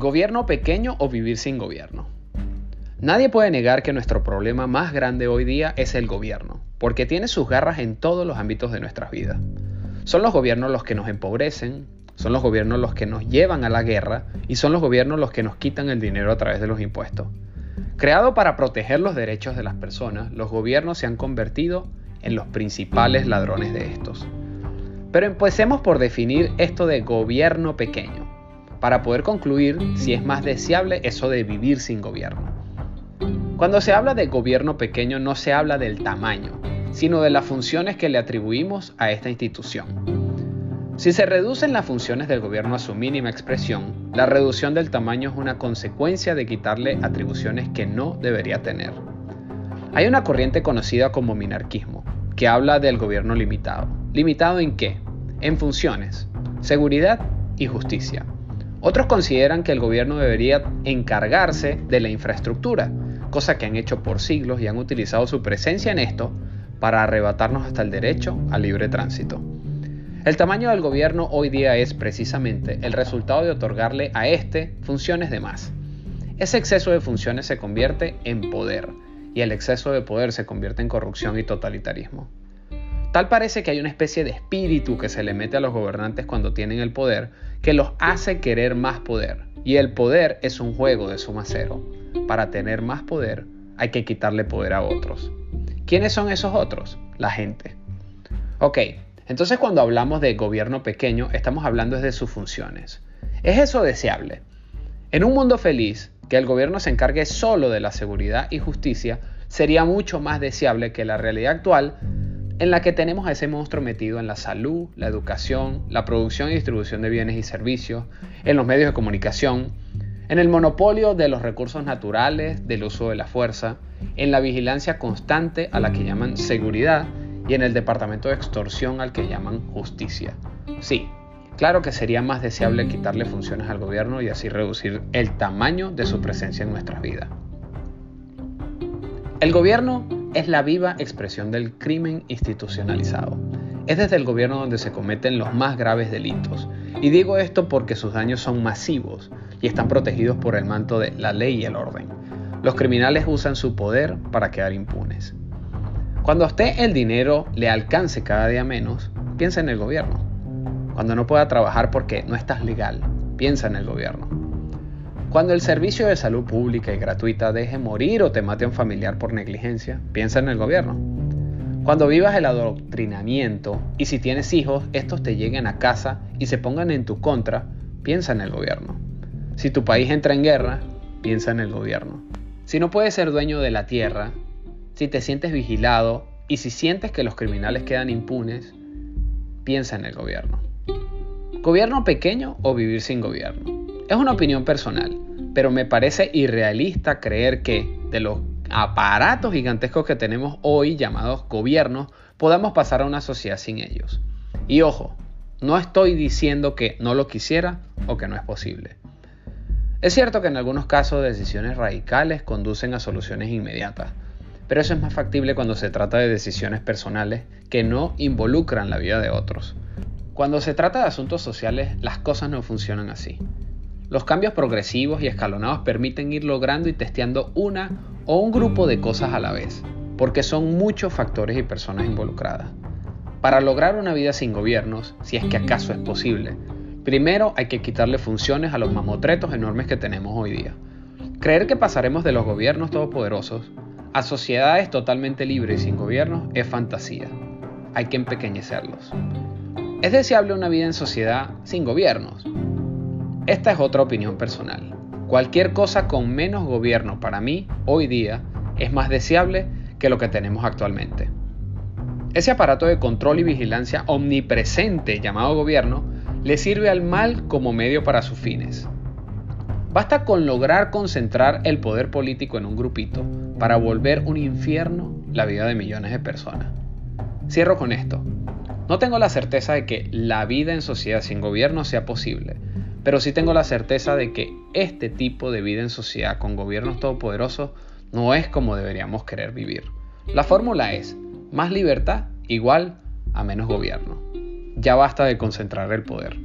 ¿Gobierno pequeño o vivir sin gobierno? Nadie puede negar que nuestro problema más grande hoy día es el gobierno, porque tiene sus garras en todos los ámbitos de nuestras vidas. Son los gobiernos los que nos empobrecen, son los gobiernos los que nos llevan a la guerra y son los gobiernos los que nos quitan el dinero a través de los impuestos. Creado para proteger los derechos de las personas, los gobiernos se han convertido en los principales ladrones de estos. Pero empecemos por definir esto de gobierno pequeño para poder concluir si es más deseable eso de vivir sin gobierno. Cuando se habla de gobierno pequeño no se habla del tamaño, sino de las funciones que le atribuimos a esta institución. Si se reducen las funciones del gobierno a su mínima expresión, la reducción del tamaño es una consecuencia de quitarle atribuciones que no debería tener. Hay una corriente conocida como minarquismo, que habla del gobierno limitado. ¿Limitado en qué? En funciones, seguridad y justicia. Otros consideran que el gobierno debería encargarse de la infraestructura, cosa que han hecho por siglos y han utilizado su presencia en esto para arrebatarnos hasta el derecho al libre tránsito. El tamaño del gobierno hoy día es precisamente el resultado de otorgarle a este funciones de más. Ese exceso de funciones se convierte en poder y el exceso de poder se convierte en corrupción y totalitarismo. Tal parece que hay una especie de espíritu que se le mete a los gobernantes cuando tienen el poder que los hace querer más poder. Y el poder es un juego de suma cero. Para tener más poder hay que quitarle poder a otros. ¿Quiénes son esos otros? La gente. Ok, entonces cuando hablamos de gobierno pequeño estamos hablando de sus funciones. ¿Es eso deseable? En un mundo feliz, que el gobierno se encargue solo de la seguridad y justicia sería mucho más deseable que la realidad actual en la que tenemos a ese monstruo metido en la salud, la educación, la producción y distribución de bienes y servicios, en los medios de comunicación, en el monopolio de los recursos naturales, del uso de la fuerza, en la vigilancia constante a la que llaman seguridad y en el departamento de extorsión al que llaman justicia. Sí, claro que sería más deseable quitarle funciones al gobierno y así reducir el tamaño de su presencia en nuestras vidas. El gobierno es la viva expresión del crimen institucionalizado. Es desde el gobierno donde se cometen los más graves delitos. Y digo esto porque sus daños son masivos y están protegidos por el manto de la ley y el orden. Los criminales usan su poder para quedar impunes. Cuando a usted el dinero le alcance cada día menos, piensa en el gobierno. Cuando no pueda trabajar porque no estás legal, piensa en el gobierno. Cuando el servicio de salud pública y gratuita deje morir o te mate a un familiar por negligencia, piensa en el gobierno. Cuando vivas el adoctrinamiento y si tienes hijos, estos te lleguen a casa y se pongan en tu contra, piensa en el gobierno. Si tu país entra en guerra, piensa en el gobierno. Si no puedes ser dueño de la tierra, si te sientes vigilado y si sientes que los criminales quedan impunes, piensa en el gobierno. ¿Gobierno pequeño o vivir sin gobierno? Es una opinión personal, pero me parece irrealista creer que de los aparatos gigantescos que tenemos hoy llamados gobiernos, podamos pasar a una sociedad sin ellos. Y ojo, no estoy diciendo que no lo quisiera o que no es posible. Es cierto que en algunos casos decisiones radicales conducen a soluciones inmediatas, pero eso es más factible cuando se trata de decisiones personales que no involucran la vida de otros. Cuando se trata de asuntos sociales, las cosas no funcionan así. Los cambios progresivos y escalonados permiten ir logrando y testeando una o un grupo de cosas a la vez, porque son muchos factores y personas involucradas. Para lograr una vida sin gobiernos, si es que acaso es posible, primero hay que quitarle funciones a los mamotretos enormes que tenemos hoy día. Creer que pasaremos de los gobiernos todopoderosos a sociedades totalmente libres y sin gobiernos es fantasía. Hay que empequeñecerlos. ¿Es deseable una vida en sociedad sin gobiernos? Esta es otra opinión personal. Cualquier cosa con menos gobierno para mí hoy día es más deseable que lo que tenemos actualmente. Ese aparato de control y vigilancia omnipresente llamado gobierno le sirve al mal como medio para sus fines. Basta con lograr concentrar el poder político en un grupito para volver un infierno la vida de millones de personas. Cierro con esto. No tengo la certeza de que la vida en sociedad sin gobierno sea posible, pero sí tengo la certeza de que este tipo de vida en sociedad con gobiernos todopoderosos no es como deberíamos querer vivir. La fórmula es más libertad igual a menos gobierno. Ya basta de concentrar el poder.